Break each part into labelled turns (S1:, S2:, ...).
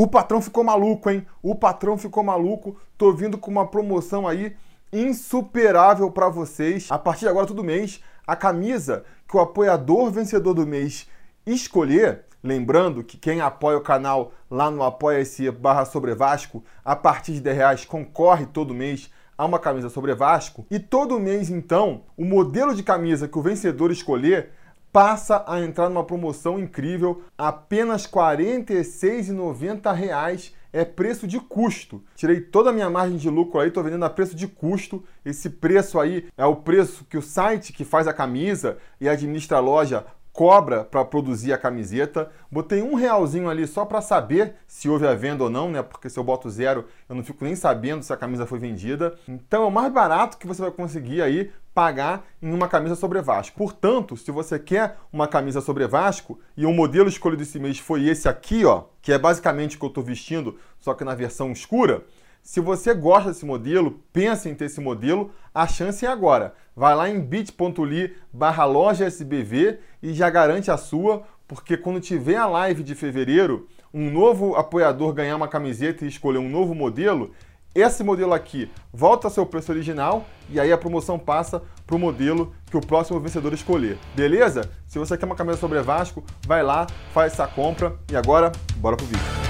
S1: O patrão ficou maluco, hein? O patrão ficou maluco. Tô vindo com uma promoção aí insuperável para vocês. A partir de agora, todo mês, a camisa que o apoiador vencedor do mês escolher, lembrando que quem apoia o canal lá no apoia-se barra sobre Vasco, a partir de 10 reais concorre todo mês a uma camisa sobre Vasco. E todo mês, então, o modelo de camisa que o vencedor escolher passa a entrar numa promoção incrível, apenas R$ 46,90 é preço de custo. Tirei toda a minha margem de lucro aí, estou vendendo a preço de custo. Esse preço aí é o preço que o site que faz a camisa e administra a loja cobra para produzir a camiseta. Botei um realzinho ali só para saber se houve a venda ou não, né? Porque se eu boto zero, eu não fico nem sabendo se a camisa foi vendida. Então é o mais barato que você vai conseguir aí pagar em uma camisa sobre Vasco. Portanto, se você quer uma camisa sobre Vasco e o modelo escolhido esse mês foi esse aqui, ó, que é basicamente o que eu estou vestindo, só que na versão escura, se você gosta desse modelo, pensa em ter esse modelo, a chance é agora. Vai lá em bit.ly barra loja SBV e já garante a sua, porque quando tiver a live de fevereiro, um novo apoiador ganhar uma camiseta e escolher um novo modelo, esse modelo aqui volta ao seu preço original e aí a promoção passa para o modelo que o próximo vencedor escolher. Beleza? Se você quer uma camisa sobre Vasco, vai lá, faz essa compra e agora, bora pro vídeo.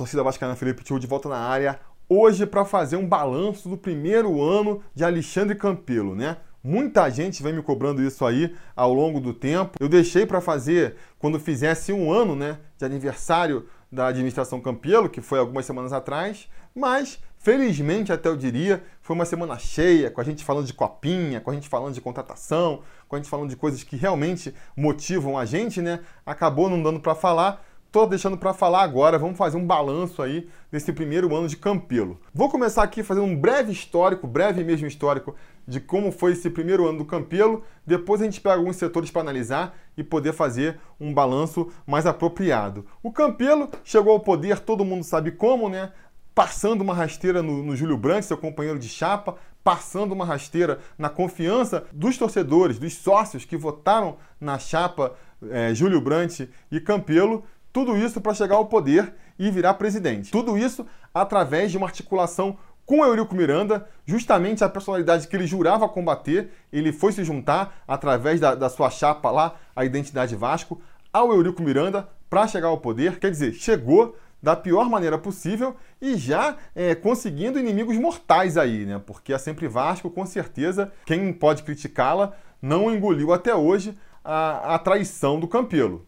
S1: Torcida vascaína Felipe Tio de volta na área. Hoje para fazer um balanço do primeiro ano de Alexandre Campelo, né? Muita gente vem me cobrando isso aí ao longo do tempo. Eu deixei para fazer quando fizesse um ano, né, de aniversário da administração Campelo, que foi algumas semanas atrás, mas felizmente até eu diria, foi uma semana cheia, com a gente falando de copinha, com a gente falando de contratação, com a gente falando de coisas que realmente motivam a gente, né? Acabou não dando para falar, Tô deixando para falar agora, vamos fazer um balanço aí desse primeiro ano de Campelo. Vou começar aqui fazendo um breve histórico, breve mesmo histórico, de como foi esse primeiro ano do Campelo. Depois a gente pega alguns setores para analisar e poder fazer um balanço mais apropriado. O Campelo chegou ao poder, todo mundo sabe como, né? Passando uma rasteira no, no Júlio Branco, seu companheiro de chapa, passando uma rasteira na confiança dos torcedores, dos sócios que votaram na chapa é, Júlio Brandt e Campelo tudo isso para chegar ao poder e virar presidente. Tudo isso através de uma articulação com Eurico Miranda, justamente a personalidade que ele jurava combater, ele foi se juntar através da, da sua chapa lá, a Identidade Vasco, ao Eurico Miranda para chegar ao poder. Quer dizer, chegou da pior maneira possível e já é, conseguindo inimigos mortais aí, né? Porque a Sempre Vasco, com certeza, quem pode criticá-la, não engoliu até hoje a, a traição do Campelo.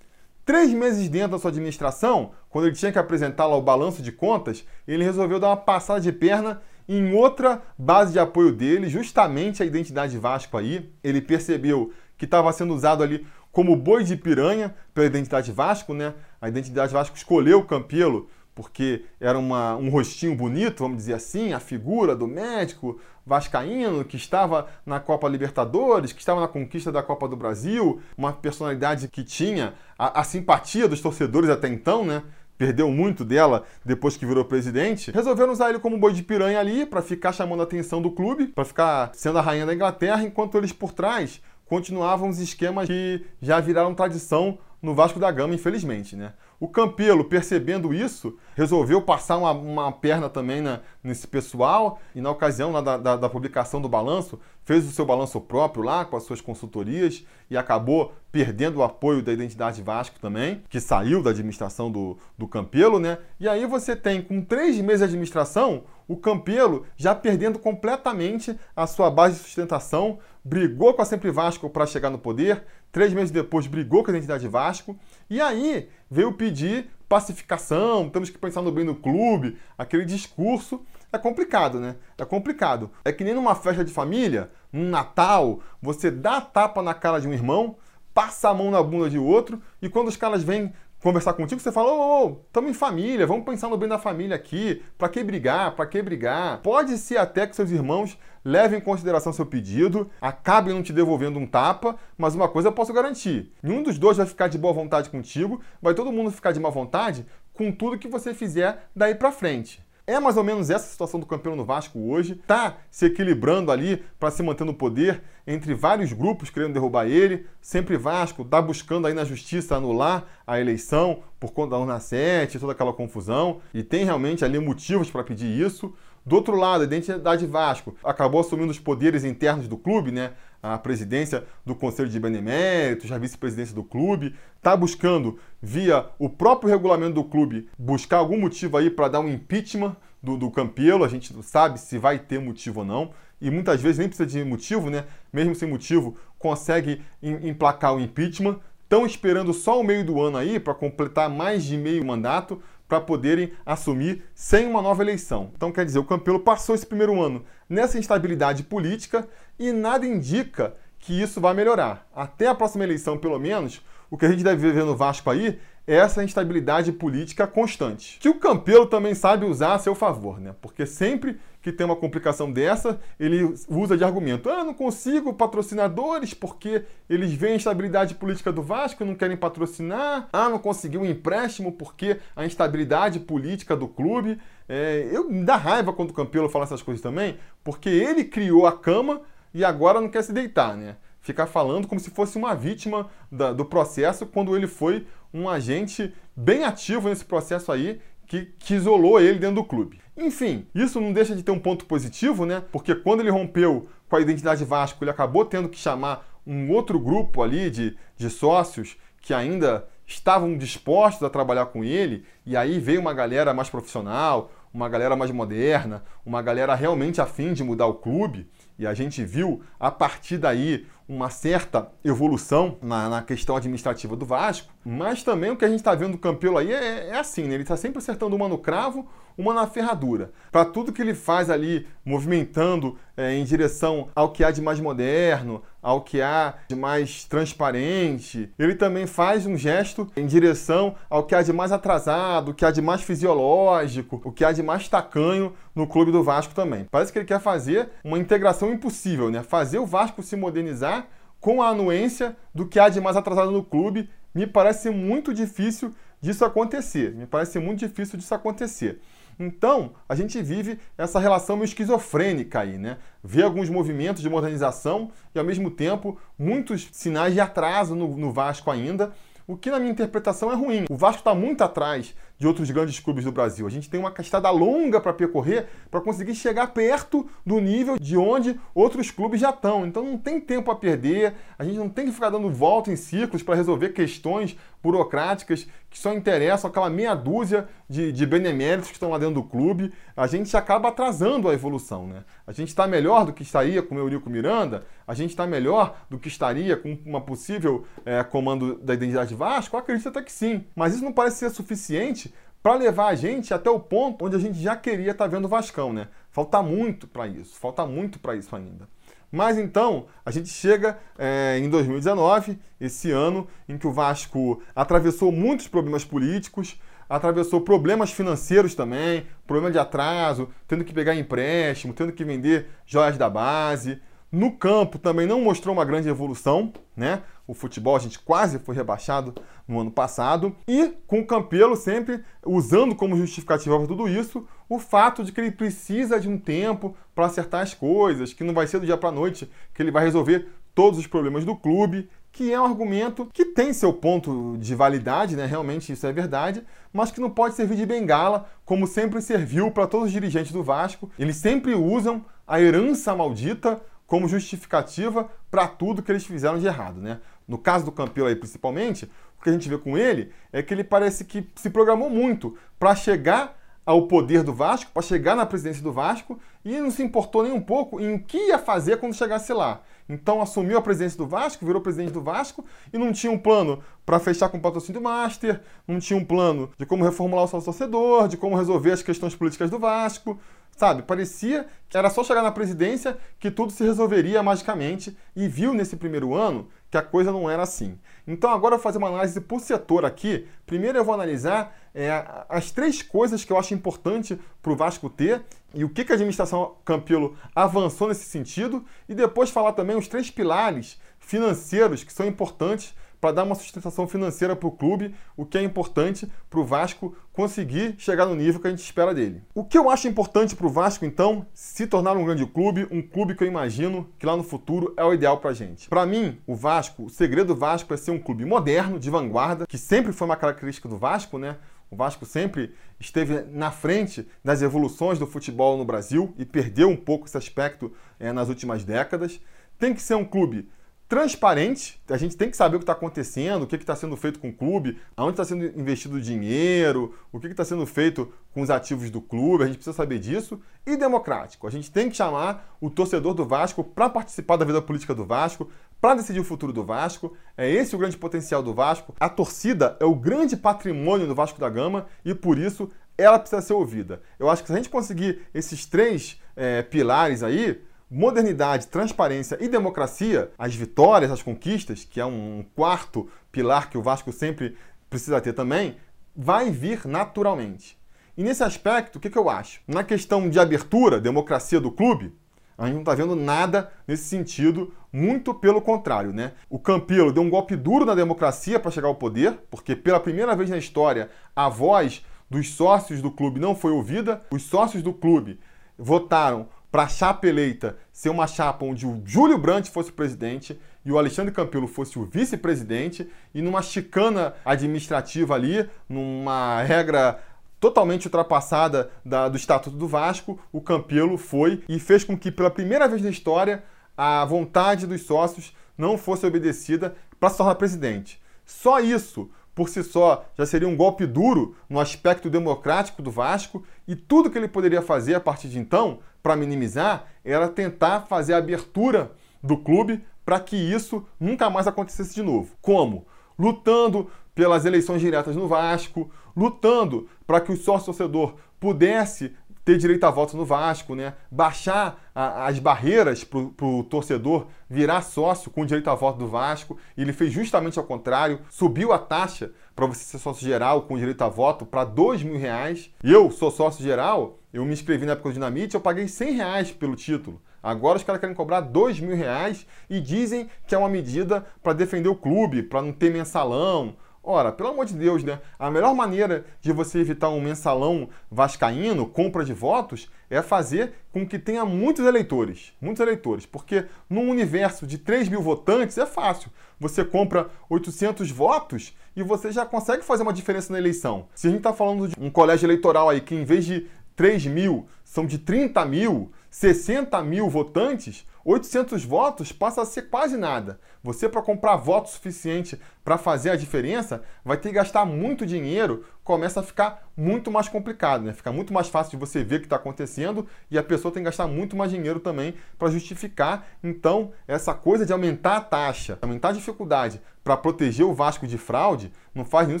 S1: Três meses dentro da sua administração, quando ele tinha que apresentar lá o balanço de contas, ele resolveu dar uma passada de perna em outra base de apoio dele, justamente a identidade Vasco aí. Ele percebeu que estava sendo usado ali como boi de piranha pela identidade Vasco, né? A identidade Vasco escolheu o Campelo porque era uma, um rostinho bonito, vamos dizer assim, a figura do médico vascaíno que estava na Copa Libertadores, que estava na conquista da Copa do Brasil, uma personalidade que tinha a, a simpatia dos torcedores até então, né? Perdeu muito dela depois que virou presidente. Resolveram usar ele como boi de piranha ali para ficar chamando a atenção do clube, para ficar sendo a rainha da Inglaterra, enquanto eles por trás continuavam os esquemas que já viraram tradição no Vasco da Gama, infelizmente, né? O Campelo, percebendo isso, resolveu passar uma, uma perna também na, nesse pessoal e, na ocasião da, da, da, publicação do balanço, fez o seu balanço próprio lá com as suas consultorias e acabou perdendo o apoio da Identidade Vasco também, que saiu da administração do, do Campelo, né? E aí você tem, com três meses de administração, o Campelo já perdendo completamente a sua base de sustentação, brigou com a Sempre Vasco para chegar no poder, três meses depois brigou com a Identidade Vasco, e aí veio pedir pacificação, temos que pensar no bem do clube, aquele discurso. É complicado, né? É complicado. É que nem numa festa de família, num Natal, você dá tapa na cara de um irmão, passa a mão na bunda de outro, e quando os caras vêm conversar contigo, você fala: ô, ô, estamos em família, vamos pensar no bem da família aqui. Para que brigar? Para que brigar? Pode ser até que seus irmãos levem em consideração seu pedido, acabem não te devolvendo um tapa, mas uma coisa eu posso garantir: nenhum dos dois vai ficar de boa vontade contigo, vai todo mundo ficar de má vontade com tudo que você fizer daí para frente. É mais ou menos essa situação do campeão no Vasco hoje. Tá se equilibrando ali para se manter no poder entre vários grupos querendo derrubar ele. Sempre Vasco tá buscando aí na justiça anular a eleição por conta da urna 7, toda aquela confusão. E tem realmente ali motivos para pedir isso. Do outro lado, a identidade Vasco acabou assumindo os poderes internos do clube, né? A presidência do Conselho de Beneméritos, a vice-presidência do clube, está buscando, via o próprio regulamento do clube, buscar algum motivo aí para dar um impeachment do, do Campelo. A gente não sabe se vai ter motivo ou não. E muitas vezes nem precisa de motivo, né? Mesmo sem motivo, consegue emplacar o impeachment. Estão esperando só o meio do ano aí para completar mais de meio mandato para poderem assumir sem uma nova eleição. Então, quer dizer, o Campelo passou esse primeiro ano nessa instabilidade política e nada indica que isso vai melhorar. Até a próxima eleição, pelo menos, o que a gente deve ver no Vasco aí é essa instabilidade política constante. Que o Campelo também sabe usar a seu favor, né? Porque sempre que tem uma complicação dessa, ele usa de argumento: ah, não consigo patrocinadores porque eles veem a instabilidade política do Vasco e não querem patrocinar. Ah, não consegui um empréstimo porque a instabilidade política do clube. É, eu me dá raiva quando o Campelo fala essas coisas também, porque ele criou a cama e agora não quer se deitar, né? Ficar falando como se fosse uma vítima da, do processo, quando ele foi um agente bem ativo nesse processo aí que, que isolou ele dentro do clube. Enfim, isso não deixa de ter um ponto positivo, né? Porque quando ele rompeu com a identidade Vasco, ele acabou tendo que chamar um outro grupo ali de, de sócios que ainda estavam dispostos a trabalhar com ele, e aí veio uma galera mais profissional, uma galera mais moderna, uma galera realmente afim de mudar o clube, e a gente viu a partir daí uma certa evolução na, na, questão administrativa do Vasco, mas também o que a gente está vendo do Campelo aí é, é assim, né? ele está sempre acertando uma no cravo, uma na ferradura. Para tudo que ele faz ali, movimentando é, em direção ao que há de mais moderno, ao que há de mais transparente, ele também faz um gesto em direção ao que há de mais atrasado, o que há de mais fisiológico, o que há de mais tacanho no clube do Vasco também. Parece que ele quer fazer uma integração impossível, né? Fazer o Vasco se modernizar com a anuência do que há de mais atrasado no clube. Me parece muito difícil disso acontecer. Me parece muito difícil disso acontecer. Então, a gente vive essa relação meio esquizofrênica aí, né? Vê alguns movimentos de modernização e, ao mesmo tempo, muitos sinais de atraso no, no Vasco ainda, o que, na minha interpretação, é ruim. O Vasco está muito atrás de outros grandes clubes do Brasil. A gente tem uma castada longa para percorrer para conseguir chegar perto do nível de onde outros clubes já estão. Então não tem tempo a perder, a gente não tem que ficar dando volta em círculos para resolver questões burocráticas que só interessam aquela meia dúzia de, de beneméritos que estão lá dentro do clube. A gente acaba atrasando a evolução. Né? A gente está melhor do que estaria com o Eurico Miranda, a gente está melhor do que estaria com uma possível é, comando da identidade Vasco? Acredito até que sim. Mas isso não parece ser suficiente para levar a gente até o ponto onde a gente já queria estar tá vendo o Vascão, né? Falta muito para isso, falta muito para isso ainda. Mas então, a gente chega é, em 2019, esse ano em que o Vasco atravessou muitos problemas políticos, atravessou problemas financeiros também, problema de atraso, tendo que pegar empréstimo, tendo que vender joias da base. No campo também não mostrou uma grande evolução, né? O futebol a gente quase foi rebaixado no ano passado. E com o Campelo sempre usando como justificativa para tudo isso o fato de que ele precisa de um tempo para acertar as coisas, que não vai ser do dia para a noite que ele vai resolver todos os problemas do clube, que é um argumento que tem seu ponto de validade, né? Realmente isso é verdade, mas que não pode servir de bengala, como sempre serviu para todos os dirigentes do Vasco. Eles sempre usam a herança maldita como justificativa para tudo que eles fizeram de errado, né? No caso do Campelo aí, principalmente, o que a gente vê com ele é que ele parece que se programou muito para chegar ao poder do Vasco, para chegar na presidência do Vasco, e não se importou nem um pouco em o que ia fazer quando chegasse lá. Então assumiu a presidência do Vasco, virou presidente do Vasco e não tinha um plano para fechar com o patrocínio do Master, não tinha um plano de como reformular o seu torcedor, de como resolver as questões políticas do Vasco, Sabe, parecia que era só chegar na presidência que tudo se resolveria magicamente e viu nesse primeiro ano que a coisa não era assim. Então agora eu vou fazer uma análise por setor aqui. Primeiro eu vou analisar é, as três coisas que eu acho importante para o Vasco ter e o que, que a administração Campelo avançou nesse sentido e depois falar também os três pilares financeiros que são importantes para dar uma sustentação financeira para o clube, o que é importante para o Vasco conseguir chegar no nível que a gente espera dele. O que eu acho importante para o Vasco, então, se tornar um grande clube, um clube que eu imagino que lá no futuro é o ideal para a gente. Para mim, o Vasco, o segredo do Vasco é ser um clube moderno, de vanguarda, que sempre foi uma característica do Vasco, né? O Vasco sempre esteve na frente das evoluções do futebol no Brasil e perdeu um pouco esse aspecto é, nas últimas décadas. Tem que ser um clube transparente. A gente tem que saber o que está acontecendo, o que está sendo feito com o clube, aonde está sendo investido dinheiro, o que está sendo feito com os ativos do clube. A gente precisa saber disso. E democrático. A gente tem que chamar o torcedor do Vasco para participar da vida política do Vasco, para decidir o futuro do Vasco. É esse o grande potencial do Vasco. A torcida é o grande patrimônio do Vasco da Gama e por isso ela precisa ser ouvida. Eu acho que se a gente conseguir esses três é, pilares aí, modernidade, transparência e democracia, as vitórias, as conquistas, que é um quarto pilar que o Vasco sempre precisa ter também, vai vir naturalmente. E nesse aspecto, o que, que eu acho? Na questão de abertura, democracia do clube, a gente não está vendo nada nesse sentido, muito pelo contrário, né? O Campelo deu um golpe duro na democracia para chegar ao poder, porque pela primeira vez na história a voz dos sócios do clube não foi ouvida. Os sócios do clube votaram para a chapa eleita ser uma chapa onde o Júlio Brandt fosse o presidente e o Alexandre Campelo fosse o vice-presidente, e numa chicana administrativa ali, numa regra totalmente ultrapassada da, do Estatuto do Vasco, o Campelo foi e fez com que, pela primeira vez na história, a vontade dos sócios não fosse obedecida para se tornar presidente. Só isso por si só já seria um golpe duro no aspecto democrático do Vasco e tudo que ele poderia fazer a partir de então para minimizar era tentar fazer a abertura do clube para que isso nunca mais acontecesse de novo. Como? Lutando pelas eleições diretas no Vasco, lutando para que o sócio torcedor pudesse ter direito a voto no Vasco, né? baixar a, as barreiras para o torcedor virar sócio com direito a voto do Vasco. Ele fez justamente ao contrário, subiu a taxa para você ser sócio geral com direito a voto para dois mil reais. Eu sou sócio geral, eu me inscrevi na época do Dinamite, eu paguei 100 reais pelo título. Agora os caras querem cobrar dois mil reais e dizem que é uma medida para defender o clube, para não ter mensalão. Ora, pelo amor de Deus, né? A melhor maneira de você evitar um mensalão vascaíno, compra de votos, é fazer com que tenha muitos eleitores. Muitos eleitores. Porque num universo de 3 mil votantes é fácil. Você compra 800 votos e você já consegue fazer uma diferença na eleição. Se a gente está falando de um colégio eleitoral aí que em vez de 3 mil são de 30 mil, 60 mil votantes, 800 votos passa a ser quase nada. Você, para comprar voto suficiente para fazer a diferença, vai ter que gastar muito dinheiro, começa a ficar muito mais complicado, né? Fica muito mais fácil de você ver o que está acontecendo e a pessoa tem que gastar muito mais dinheiro também para justificar. Então, essa coisa de aumentar a taxa, aumentar a dificuldade para proteger o Vasco de fraude, não faz nenhum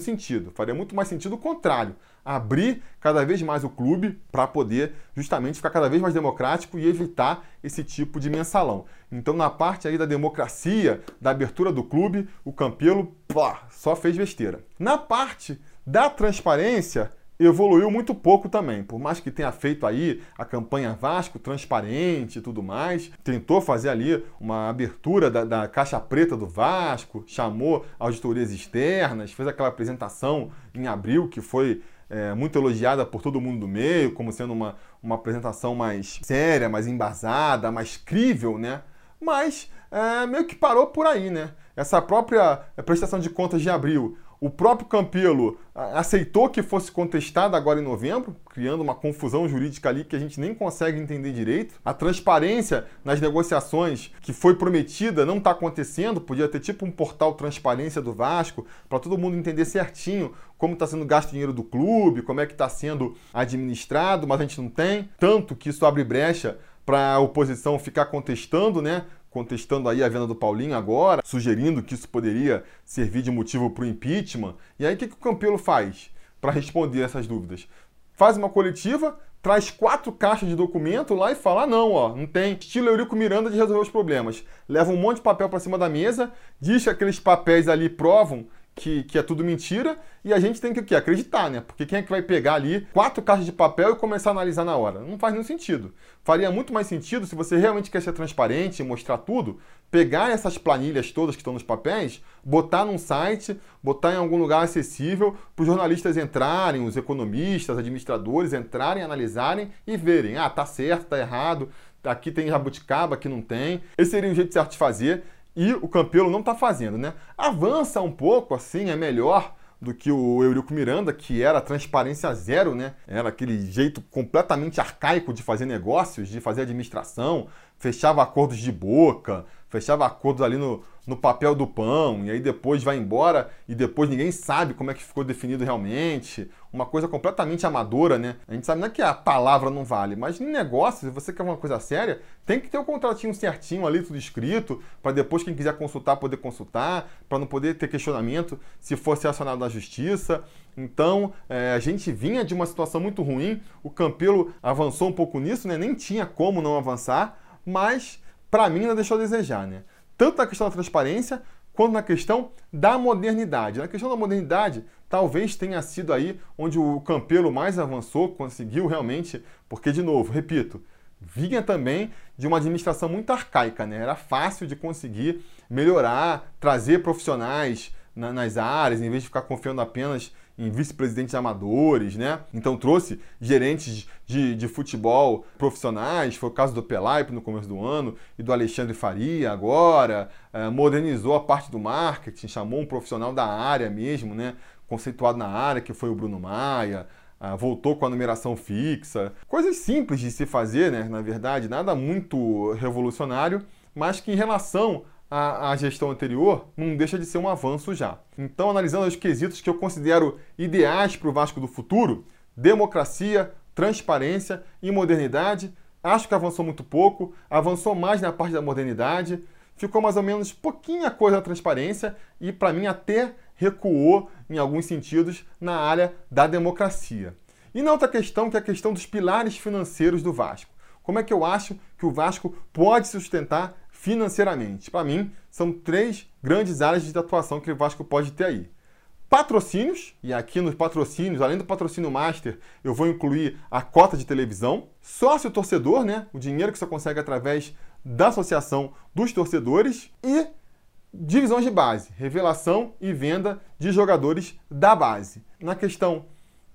S1: sentido. Faria muito mais sentido o contrário abrir cada vez mais o clube para poder justamente ficar cada vez mais democrático e evitar esse tipo de mensalão. Então, na parte aí da democracia, da abertura do clube, o Campelo só fez besteira. Na parte da transparência, evoluiu muito pouco também. Por mais que tenha feito aí a campanha Vasco transparente e tudo mais, tentou fazer ali uma abertura da, da caixa preta do Vasco, chamou auditorias externas, fez aquela apresentação em abril que foi é, muito elogiada por todo mundo do meio, como sendo uma, uma apresentação mais séria, mais embasada, mais crível, né? Mas é, meio que parou por aí, né? Essa própria prestação de contas de abril o próprio Campelo aceitou que fosse contestado agora em novembro, criando uma confusão jurídica ali que a gente nem consegue entender direito. A transparência nas negociações que foi prometida não está acontecendo. Podia ter tipo um portal transparência do Vasco para todo mundo entender certinho como está sendo gasto o dinheiro do clube, como é que está sendo administrado, mas a gente não tem. Tanto que isso abre brecha para a oposição ficar contestando, né? Contestando aí a venda do Paulinho agora, sugerindo que isso poderia servir de motivo para o impeachment. E aí o que, que o Campelo faz para responder essas dúvidas? Faz uma coletiva traz quatro caixas de documento lá e fala: ah, não, ó, não tem estilo Eurico Miranda de resolver os problemas. Leva um monte de papel para cima da mesa, diz que aqueles papéis ali provam que, que é tudo mentira e a gente tem que o quê? acreditar, né? Porque quem é que vai pegar ali quatro caixas de papel e começar a analisar na hora? Não faz nenhum sentido. Faria muito mais sentido se você realmente quer ser transparente e mostrar tudo, pegar essas planilhas todas que estão nos papéis, botar num site, botar em algum lugar acessível para os jornalistas entrarem, os economistas, administradores entrarem, analisarem e verem, ah, tá certo, tá errado, aqui tem jabuticaba, aqui não tem. Esse seria o jeito de fazer e o Campelo não está fazendo, né? Avança um pouco, assim, é melhor do que o Eurico Miranda, que era transparência zero, né? Era aquele jeito completamente arcaico de fazer negócios, de fazer administração, fechava acordos de boca, fechava acordos ali no, no papel do pão, e aí depois vai embora e depois ninguém sabe como é que ficou definido realmente. Uma coisa completamente amadora, né? A gente sabe não é que a palavra não vale, mas em negócio, se você quer uma coisa séria, tem que ter o um contratinho certinho ali, tudo escrito, para depois quem quiser consultar poder consultar, para não poder ter questionamento se fosse acionado na justiça. Então, é, a gente vinha de uma situação muito ruim, o Campelo avançou um pouco nisso, né? Nem tinha como não avançar, mas para mim ainda deixou a desejar, né? Tanto na questão da transparência quanto na questão da modernidade. Na questão da modernidade, talvez tenha sido aí onde o Campelo mais avançou, conseguiu realmente, porque de novo, repito, vinha também de uma administração muito arcaica, né? Era fácil de conseguir melhorar, trazer profissionais na, nas áreas, em vez de ficar confiando apenas em vice-presidentes amadores, né? Então trouxe gerentes de, de futebol profissionais, foi o caso do Pelaipe no começo do ano e do Alexandre Faria agora, é, modernizou a parte do marketing, chamou um profissional da área mesmo, né? Conceituado na área, que foi o Bruno Maia, é, voltou com a numeração fixa. Coisas simples de se fazer, né? Na verdade, nada muito revolucionário, mas que em relação a, a gestão anterior, não deixa de ser um avanço já. Então, analisando os quesitos que eu considero ideais para o Vasco do futuro, democracia, transparência e modernidade, acho que avançou muito pouco, avançou mais na parte da modernidade, ficou mais ou menos pouquinha coisa na transparência e, para mim, até recuou em alguns sentidos na área da democracia. E na outra questão, que é a questão dos pilares financeiros do Vasco. Como é que eu acho que o Vasco pode sustentar financeiramente. Para mim, são três grandes áreas de atuação que o Vasco pode ter aí. Patrocínios, e aqui nos patrocínios, além do patrocínio master, eu vou incluir a cota de televisão. Sócio torcedor, né? O dinheiro que você consegue através da associação dos torcedores. E divisões de base, revelação e venda de jogadores da base. Na questão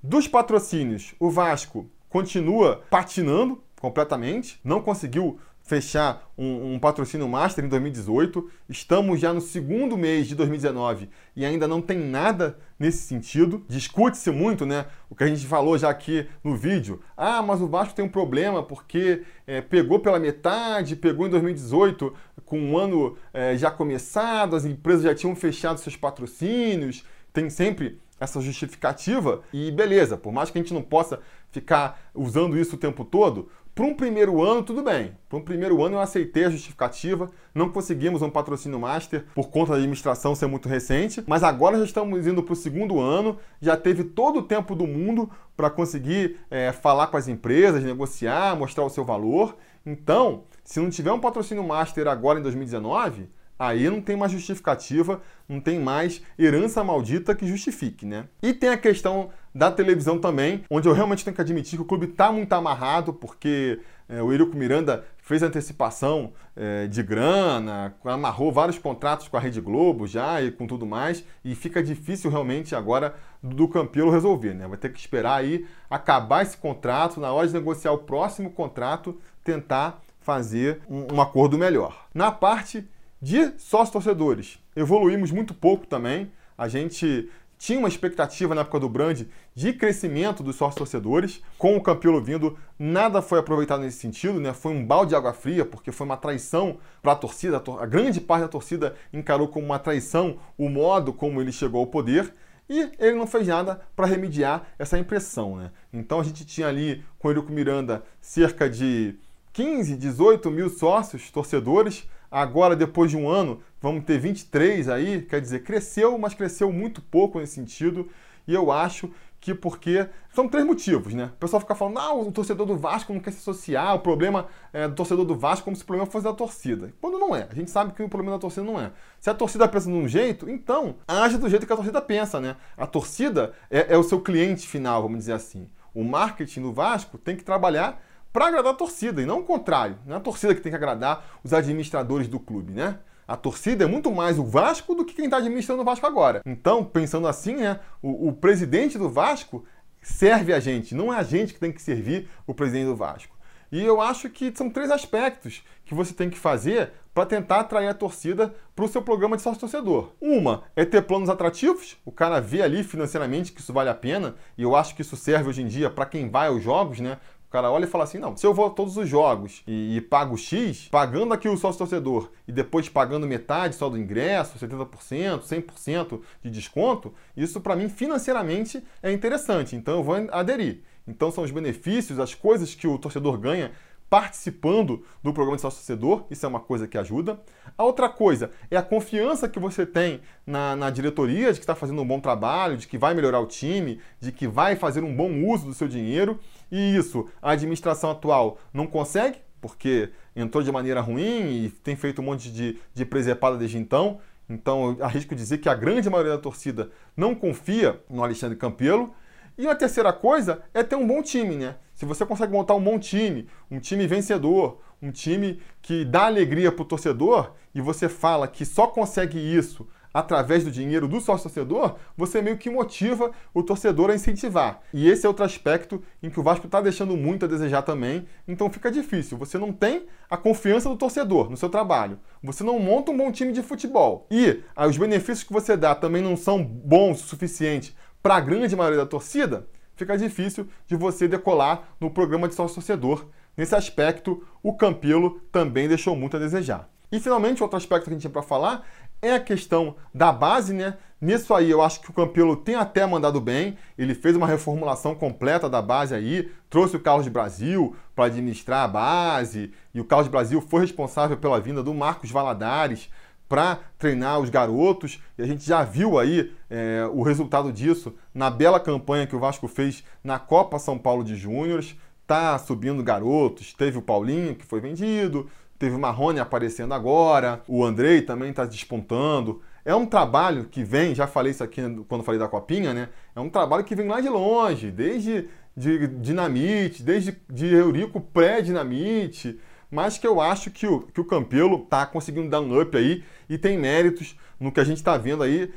S1: dos patrocínios, o Vasco continua patinando completamente, não conseguiu fechar um, um, patrocínio master em 2018. Estamos já no segundo mês de 2019 e ainda não tem nada nesse sentido. Discute-se muito, né? O que a gente falou já aqui no vídeo. Ah, mas o Vasco tem um problema porque é, pegou pela metade, pegou em 2018 com um ano é, já começado, as empresas já tinham fechado seus patrocínios. Tem sempre essa justificativa e beleza, por mais que a gente não possa ficar usando isso o tempo todo, para um primeiro ano, tudo bem. Para um primeiro ano eu aceitei a justificativa, não conseguimos um patrocínio master por conta da administração ser muito recente, mas agora já estamos indo para o segundo ano, já teve todo o tempo do mundo para conseguir é, falar com as empresas, negociar, mostrar o seu valor. Então, se não tiver um patrocínio master agora em 2019, Aí não tem mais justificativa, não tem mais herança maldita que justifique, né? E tem a questão da televisão também, onde eu realmente tenho que admitir que o clube está muito amarrado, porque é, o Eurico Miranda fez antecipação é, de grana, amarrou vários contratos com a Rede Globo já e com tudo mais, e fica difícil realmente agora do Campelo resolver, né? Vai ter que esperar aí acabar esse contrato, na hora de negociar o próximo contrato, tentar fazer um, um acordo melhor. Na parte de sócios torcedores, evoluímos muito pouco também. A gente tinha uma expectativa na época do Brand de crescimento dos sócios torcedores. Com o Campelo vindo, nada foi aproveitado nesse sentido, né? Foi um balde de água fria, porque foi uma traição para a torcida. A grande parte da torcida encarou como uma traição o modo como ele chegou ao poder. E ele não fez nada para remediar essa impressão, né? Então a gente tinha ali com o Eurico Miranda cerca de 15, 18 mil sócios torcedores Agora, depois de um ano, vamos ter 23 aí, quer dizer, cresceu, mas cresceu muito pouco nesse sentido. E eu acho que porque. São três motivos, né? O pessoal fica falando, ah, o torcedor do Vasco não quer se associar, o problema é do torcedor do Vasco como se o problema fosse da torcida. Quando não é. A gente sabe que o problema da torcida não é. Se a torcida pensa de um jeito, então age do jeito que a torcida pensa, né? A torcida é, é o seu cliente final, vamos dizer assim. O marketing do Vasco tem que trabalhar para agradar a torcida, e não o contrário. Não é a torcida que tem que agradar os administradores do clube, né? A torcida é muito mais o Vasco do que quem está administrando o Vasco agora. Então, pensando assim, né, o, o, presidente do Vasco serve a gente, não é a gente que tem que servir o presidente do Vasco. E eu acho que são três aspectos que você tem que fazer para tentar atrair a torcida para o seu programa de sócio-torcedor. Uma é ter planos atrativos, o cara vê ali financeiramente que isso vale a pena, e eu acho que isso serve hoje em dia para quem vai aos jogos, né? Cara olha e fala assim: não, se eu vou a todos os jogos e, e pago X, pagando aqui o sócio torcedor e depois pagando metade só do ingresso, 70%, 100% de desconto, isso para mim financeiramente é interessante, então eu vou aderir. Então são os benefícios, as coisas que o torcedor ganha participando do programa de sócio torcedor, isso é uma coisa que ajuda. A outra coisa é a confiança que você tem na, na diretoria de que está fazendo um bom trabalho, de que vai melhorar o time, de que vai fazer um bom uso do seu dinheiro. E isso a administração atual não consegue, porque entrou de maneira ruim e tem feito um monte de, de presepada desde então. Então, eu arrisco dizer que a grande maioria da torcida não confia no Alexandre Campelo. E a terceira coisa é ter um bom time, né? Se você consegue montar um bom time, um time vencedor, um time que dá alegria para o torcedor, e você fala que só consegue isso através do dinheiro do sócio-torcedor, você meio que motiva o torcedor a incentivar. E esse é outro aspecto em que o Vasco está deixando muito a desejar também, então fica difícil. Você não tem a confiança do torcedor no seu trabalho. Você não monta um bom time de futebol. E ah, os benefícios que você dá também não são bons o suficiente para a grande maioria da torcida fica difícil de você decolar no programa de sócio-torcedor. Nesse aspecto, o Campelo também deixou muito a desejar. E finalmente, outro aspecto que a gente tinha para falar é a questão da base, né? Nisso aí eu acho que o Campelo tem até mandado bem. Ele fez uma reformulação completa da base aí, trouxe o Carlos de Brasil para administrar a base, e o Carlos de Brasil foi responsável pela vinda do Marcos Valadares para treinar os garotos. E a gente já viu aí é, o resultado disso na bela campanha que o Vasco fez na Copa São Paulo de Júniores. Tá subindo garotos. Teve o Paulinho, que foi vendido. Teve o Marrone aparecendo agora. O Andrei também está despontando. É um trabalho que vem, já falei isso aqui quando falei da Copinha, né? É um trabalho que vem lá de longe, desde de Dinamite, desde de Eurico pré-Dinamite mas que eu acho que o, que o Campelo está conseguindo dar um up aí e tem méritos no que a gente está vendo aí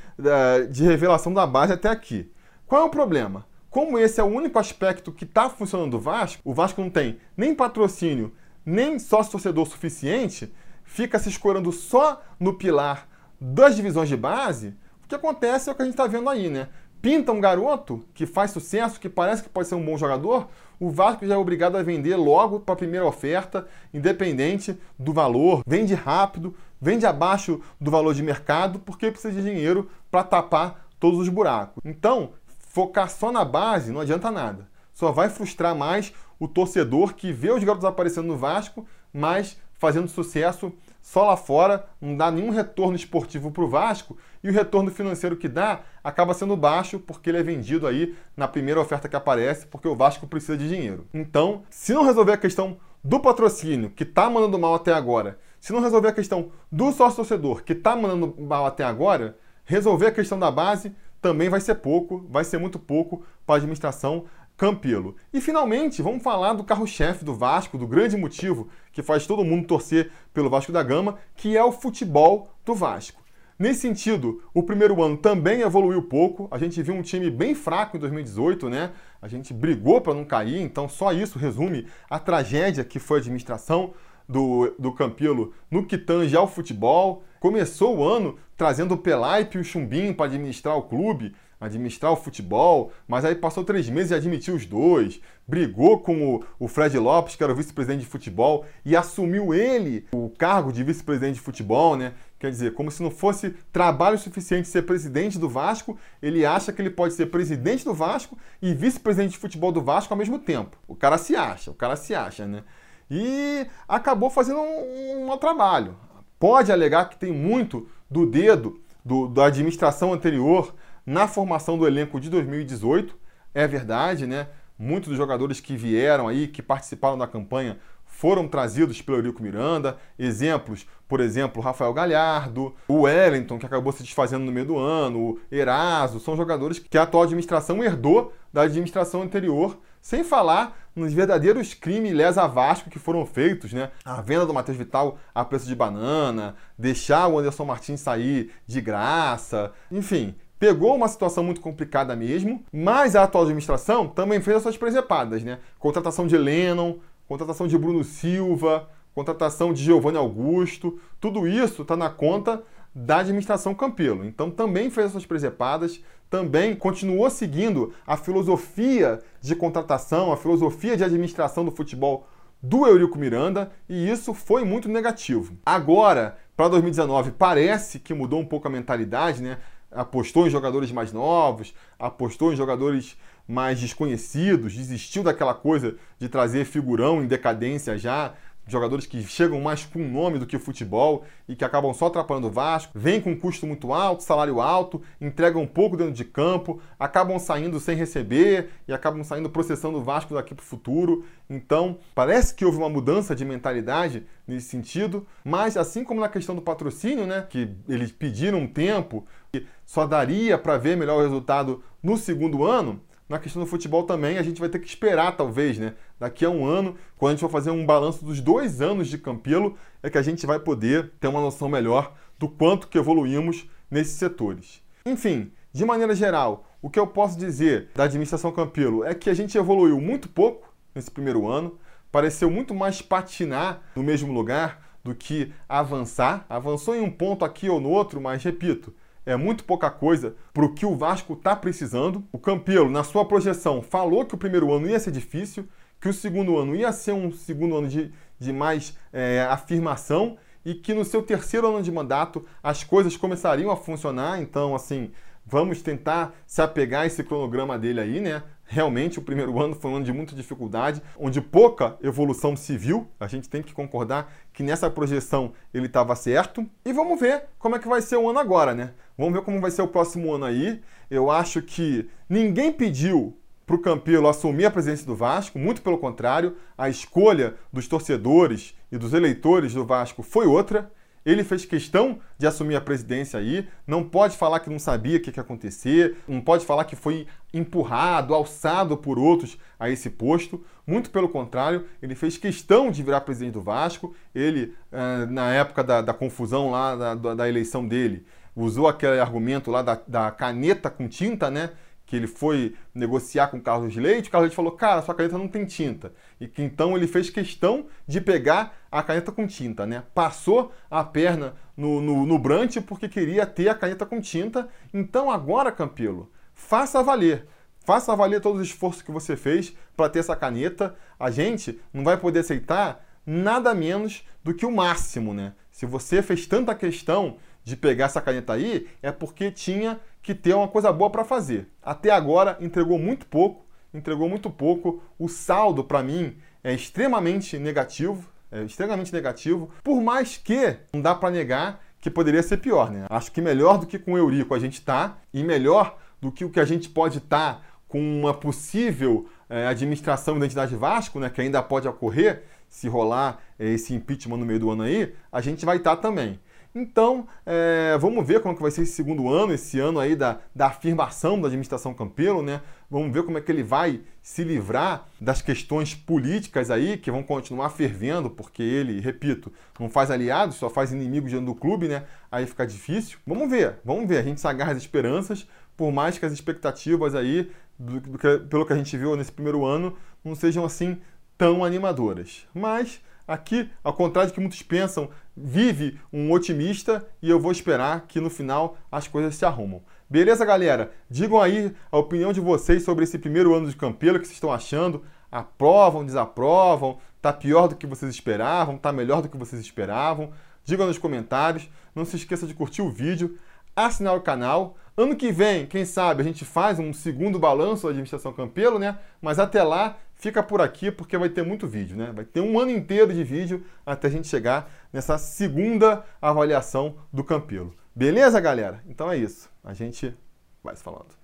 S1: de revelação da base até aqui. Qual é o problema? Como esse é o único aspecto que está funcionando o Vasco, o Vasco não tem nem patrocínio, nem sócio-torcedor suficiente, fica se escorando só no pilar das divisões de base, o que acontece é o que a gente está vendo aí, né? pinta um garoto que faz sucesso, que parece que pode ser um bom jogador, o Vasco já é obrigado a vender logo para a primeira oferta, independente do valor, vende rápido, vende abaixo do valor de mercado, porque precisa de dinheiro para tapar todos os buracos. Então, focar só na base não adianta nada. Só vai frustrar mais o torcedor que vê os garotos aparecendo no Vasco, mas fazendo sucesso só lá fora, não dá nenhum retorno esportivo para o Vasco e o retorno financeiro que dá acaba sendo baixo porque ele é vendido aí na primeira oferta que aparece, porque o Vasco precisa de dinheiro. Então, se não resolver a questão do patrocínio, que está mandando mal até agora, se não resolver a questão do sócio-torcedor, que está mandando mal até agora, resolver a questão da base também vai ser pouco, vai ser muito pouco para a administração Campelo. E finalmente, vamos falar do carro-chefe do Vasco, do grande motivo que faz todo mundo torcer pelo Vasco da Gama, que é o futebol do Vasco. Nesse sentido, o primeiro ano também evoluiu pouco. A gente viu um time bem fraco em 2018, né? A gente brigou para não cair, então só isso resume a tragédia que foi a administração do, do Campelo no que tange ao futebol. Começou o ano trazendo o Pelaipe e o Chumbinho para administrar o clube administrar o futebol, mas aí passou três meses e admitiu os dois, brigou com o, o Fred Lopes, que era o vice-presidente de futebol, e assumiu ele o cargo de vice-presidente de futebol, né? Quer dizer, como se não fosse trabalho suficiente ser presidente do Vasco, ele acha que ele pode ser presidente do Vasco e vice-presidente de futebol do Vasco ao mesmo tempo. O cara se acha, o cara se acha, né? E acabou fazendo um, um, um trabalho. Pode alegar que tem muito do dedo do, da administração anterior na formação do elenco de 2018. é verdade, né? Muitos dos jogadores que vieram aí, que participaram da campanha, foram trazidos pelo Eurico Miranda. Exemplos, por exemplo, Rafael Galhardo, o Wellington, que acabou se desfazendo no meio do ano, o Eraso, são jogadores que a atual administração herdou da administração anterior, sem falar nos verdadeiros crimes lesa Vasco que foram feitos, né? A venda do Matheus Vital a preço de banana, deixar o Anderson Martins sair de graça, enfim, pegou uma situação muito complicada mesmo, mas a atual administração também fez as suas presepadas, né? Contratação de Lennon, contratação de Bruno Silva, contratação de Giovanni Augusto, tudo isso está na conta da administração Campelo. Então também fez essas presepadas, também continuou seguindo a filosofia de contratação, a filosofia de administração do futebol do Eurico Miranda, e isso foi muito negativo. Agora, para 2019, parece que mudou um pouco a mentalidade, né? Apostou em jogadores mais novos, apostou em jogadores mais desconhecidos, desistiu daquela coisa de trazer figurão em decadência já, jogadores que chegam mais com nome do que futebol e que acabam só atrapalhando o Vasco, vêm com custo muito alto, salário alto, entregam pouco dentro de campo, acabam saindo sem receber e acabam saindo processando o Vasco daqui para o futuro. Então, parece que houve uma mudança de mentalidade nesse sentido, mas assim como na questão do patrocínio, né, que eles pediram um tempo que só daria para ver melhor o resultado no segundo ano, na questão do futebol também, a gente vai ter que esperar, talvez, né? Daqui a um ano, quando a gente for fazer um balanço dos dois anos de Campelo, é que a gente vai poder ter uma noção melhor do quanto que evoluímos nesses setores. Enfim, de maneira geral, o que eu posso dizer da administração Campelo é que a gente evoluiu muito pouco nesse primeiro ano, pareceu muito mais patinar no mesmo lugar do que avançar. Avançou em um ponto aqui ou no outro, mas repito, é muito pouca coisa para o que o Vasco está precisando. O Campelo, na sua projeção, falou que o primeiro ano ia ser difícil, que o segundo ano ia ser um segundo ano de, de mais é, afirmação e que no seu terceiro ano de mandato as coisas começariam a funcionar. Então, assim, vamos tentar se apegar a esse cronograma dele aí, né? Realmente, o primeiro ano foi um ano de muita dificuldade, onde pouca evolução se viu. A gente tem que concordar que nessa projeção ele estava certo. E vamos ver como é que vai ser o ano agora, né? Vamos ver como vai ser o próximo ano aí. Eu acho que ninguém pediu para o Campelo assumir a presidência do Vasco, muito pelo contrário, a escolha dos torcedores e dos eleitores do Vasco foi outra. Ele fez questão de assumir a presidência aí, não pode falar que não sabia o que ia acontecer, não pode falar que foi empurrado, alçado por outros a esse posto. Muito pelo contrário, ele fez questão de virar presidente do Vasco. Ele, eh, na época da, da confusão lá da, da, eleição dele, usou aquele argumento lá da, da caneta com tinta, né? Que ele foi negociar com o Carlos Leite, o Carlos Leite falou, cara, sua caneta não tem tinta. E que então ele fez questão de pegar a caneta com tinta, né? Passou a perna no, no, no Brant porque queria ter a caneta com tinta. Então agora, Campelo, faça valer. Faça valer todo o esforço que você fez para ter essa caneta. A gente não vai poder aceitar nada menos do que o máximo, né? Se você fez tanta questão de pegar essa caneta aí, é porque tinha que ter uma coisa boa para fazer. Até agora entregou muito pouco, entregou muito pouco. O saldo para mim é extremamente negativo, é extremamente negativo, por mais que não dá para negar que poderia ser pior, né? Acho que melhor do que com o Eurico a gente tá e melhor do que o que a gente pode estar tá com uma possível é, administração da identidade Vasco, né, que ainda pode ocorrer se rolar é, esse impeachment no meio do ano aí, a gente vai estar tá também. Então, é, vamos ver como é que vai ser esse segundo ano, esse ano aí da, da afirmação da administração Campelo, né? Vamos ver como é que ele vai se livrar das questões políticas aí, que vão continuar fervendo, porque ele, repito, não faz aliados, só faz inimigos dentro do clube, né? Aí fica difícil. Vamos ver, vamos ver. A gente se agarra as esperanças, por mais que as expectativas aí, do, do pelo que a gente viu nesse primeiro ano, não sejam assim tão animadoras. Mas Aqui, ao contrário do que muitos pensam, vive um otimista e eu vou esperar que no final as coisas se arrumam. Beleza, galera? Digam aí a opinião de vocês sobre esse primeiro ano de Campelo, o que vocês estão achando. Aprovam, desaprovam? Tá pior do que vocês esperavam? Tá melhor do que vocês esperavam? Digam nos comentários. Não se esqueça de curtir o vídeo, assinar o canal. Ano que vem, quem sabe, a gente faz um segundo balanço da administração Campelo, né? Mas até lá, fica por aqui porque vai ter muito vídeo, né? Vai ter um ano inteiro de vídeo até a gente chegar nessa segunda avaliação do Campelo. Beleza, galera? Então é isso. A gente vai se falando.